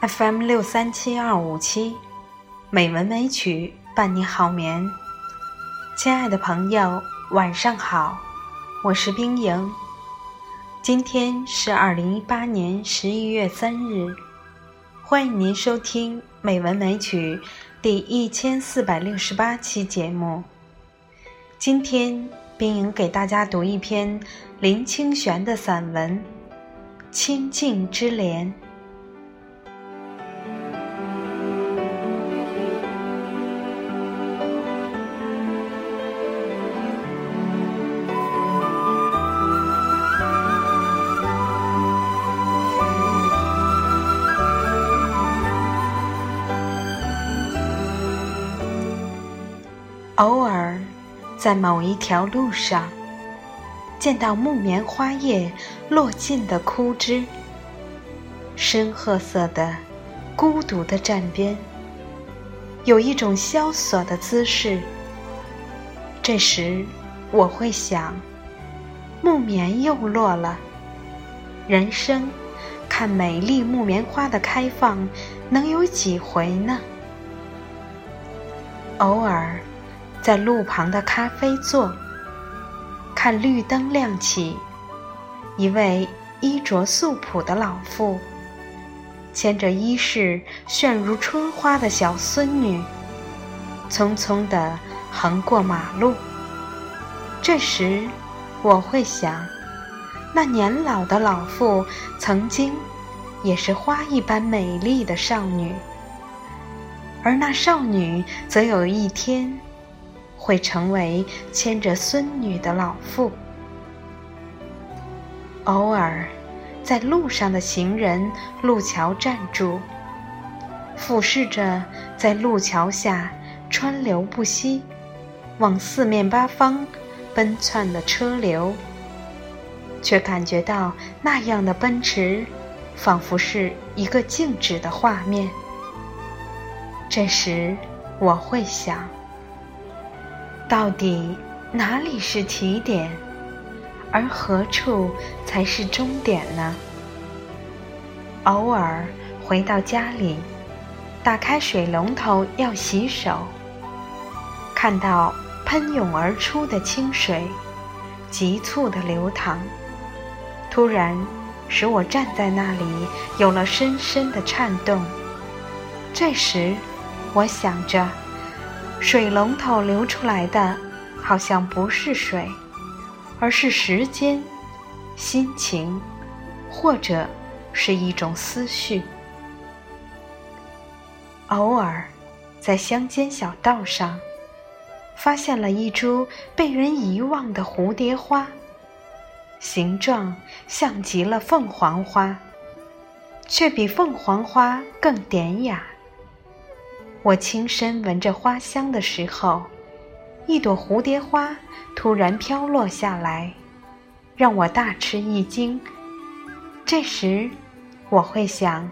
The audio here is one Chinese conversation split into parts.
FM 六三七二五七，美文美曲伴你好眠。亲爱的朋友，晚上好，我是冰莹。今天是二零一八年十一月三日，欢迎您收听《美文美曲》第一千四百六十八期节目。今天，冰莹给大家读一篇林清玄的散文《清净之莲》。偶尔，在某一条路上，见到木棉花叶落尽的枯枝，深褐色的、孤独的站边，有一种萧索的姿势。这时，我会想：木棉又落了。人生，看美丽木棉花的开放，能有几回呢？偶尔。在路旁的咖啡座，看绿灯亮起，一位衣着素朴的老妇，牵着衣饰炫如春花的小孙女，匆匆地横过马路。这时，我会想，那年老的老妇曾经也是花一般美丽的少女，而那少女则有一天。会成为牵着孙女的老妇。偶尔，在路上的行人路桥站住，俯视着在路桥下川流不息、往四面八方奔窜的车流，却感觉到那样的奔驰，仿佛是一个静止的画面。这时，我会想。到底哪里是起点，而何处才是终点呢？偶尔回到家里，打开水龙头要洗手，看到喷涌而出的清水，急促的流淌，突然使我站在那里有了深深的颤动。这时，我想着。水龙头流出来的，好像不是水，而是时间、心情，或者是一种思绪。偶尔，在乡间小道上，发现了一株被人遗忘的蝴蝶花，形状像极了凤凰花，却比凤凰花更典雅。我轻身闻着花香的时候，一朵蝴蝶花突然飘落下来，让我大吃一惊。这时，我会想：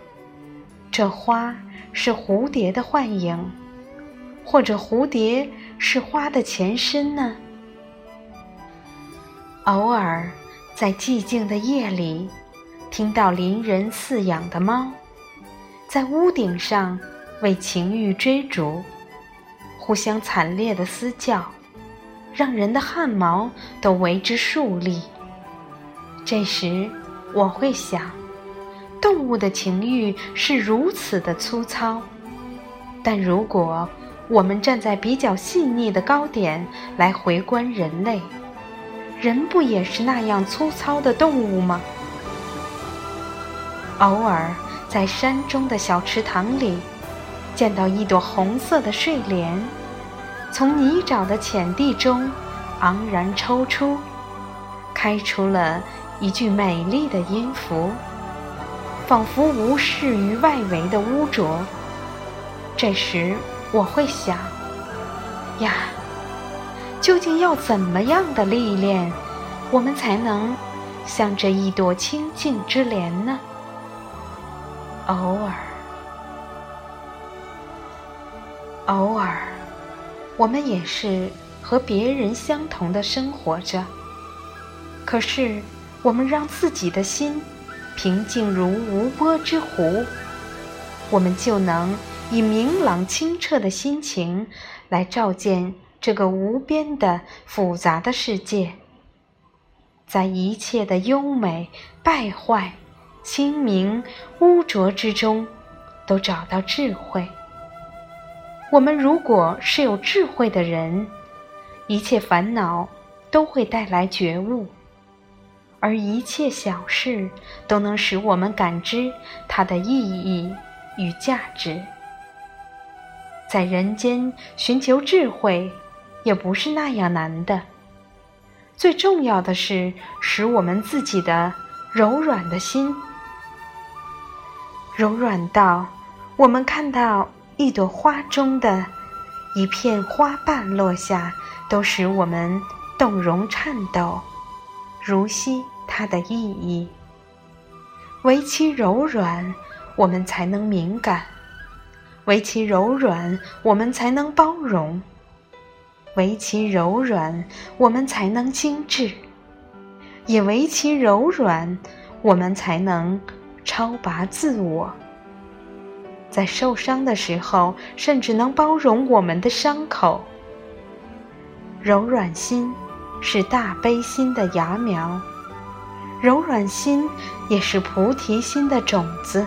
这花是蝴蝶的幻影，或者蝴蝶是花的前身呢？偶尔，在寂静的夜里，听到邻人饲养的猫，在屋顶上。为情欲追逐，互相惨烈的嘶叫，让人的汗毛都为之竖立。这时，我会想，动物的情欲是如此的粗糙，但如果我们站在比较细腻的高点来回观人类，人不也是那样粗糙的动物吗？偶尔，在山中的小池塘里。见到一朵红色的睡莲，从泥沼的浅地中昂然抽出，开出了一句美丽的音符，仿佛无视于外围的污浊。这时我会想：呀，究竟要怎么样的历练，我们才能像这一朵清净之莲呢？偶尔。偶尔，我们也是和别人相同的生活着。可是，我们让自己的心平静如无波之湖，我们就能以明朗清澈的心情来照见这个无边的复杂的世界，在一切的优美、败坏、清明、污浊之中，都找到智慧。我们如果是有智慧的人，一切烦恼都会带来觉悟，而一切小事都能使我们感知它的意义与价值。在人间寻求智慧，也不是那样难的。最重要的是使我们自己的柔软的心柔软到，我们看到。一朵花中的一片花瓣落下，都使我们动容颤抖，如悉它的意义。唯其柔软，我们才能敏感；唯其柔软，我们才能包容；唯其柔软，我们才能精致；也唯其柔软，我们才能超拔自我。在受伤的时候，甚至能包容我们的伤口。柔软心是大悲心的芽苗，柔软心也是菩提心的种子。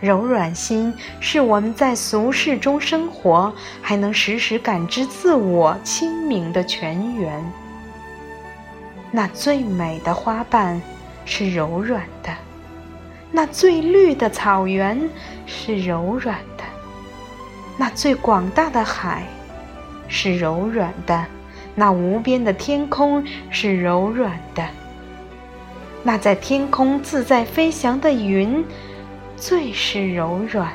柔软心是我们在俗世中生活，还能时时感知自我清明的泉源。那最美的花瓣是柔软的。那最绿的草原是柔软的，那最广大的海是柔软的，那无边的天空是柔软的，那在天空自在飞翔的云最是柔软。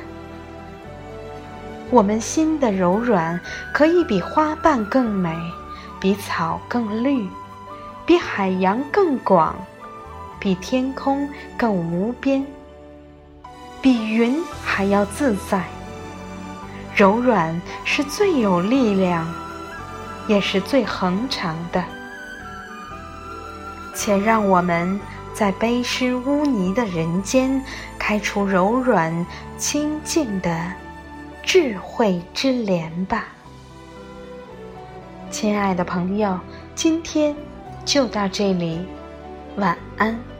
我们心的柔软，可以比花瓣更美，比草更绿，比海洋更广。比天空更无边，比云还要自在。柔软是最有力量，也是最恒长的。且让我们在悲湿污泥的人间，开出柔软清净的智慧之莲吧。亲爱的朋友，今天就到这里。晚安。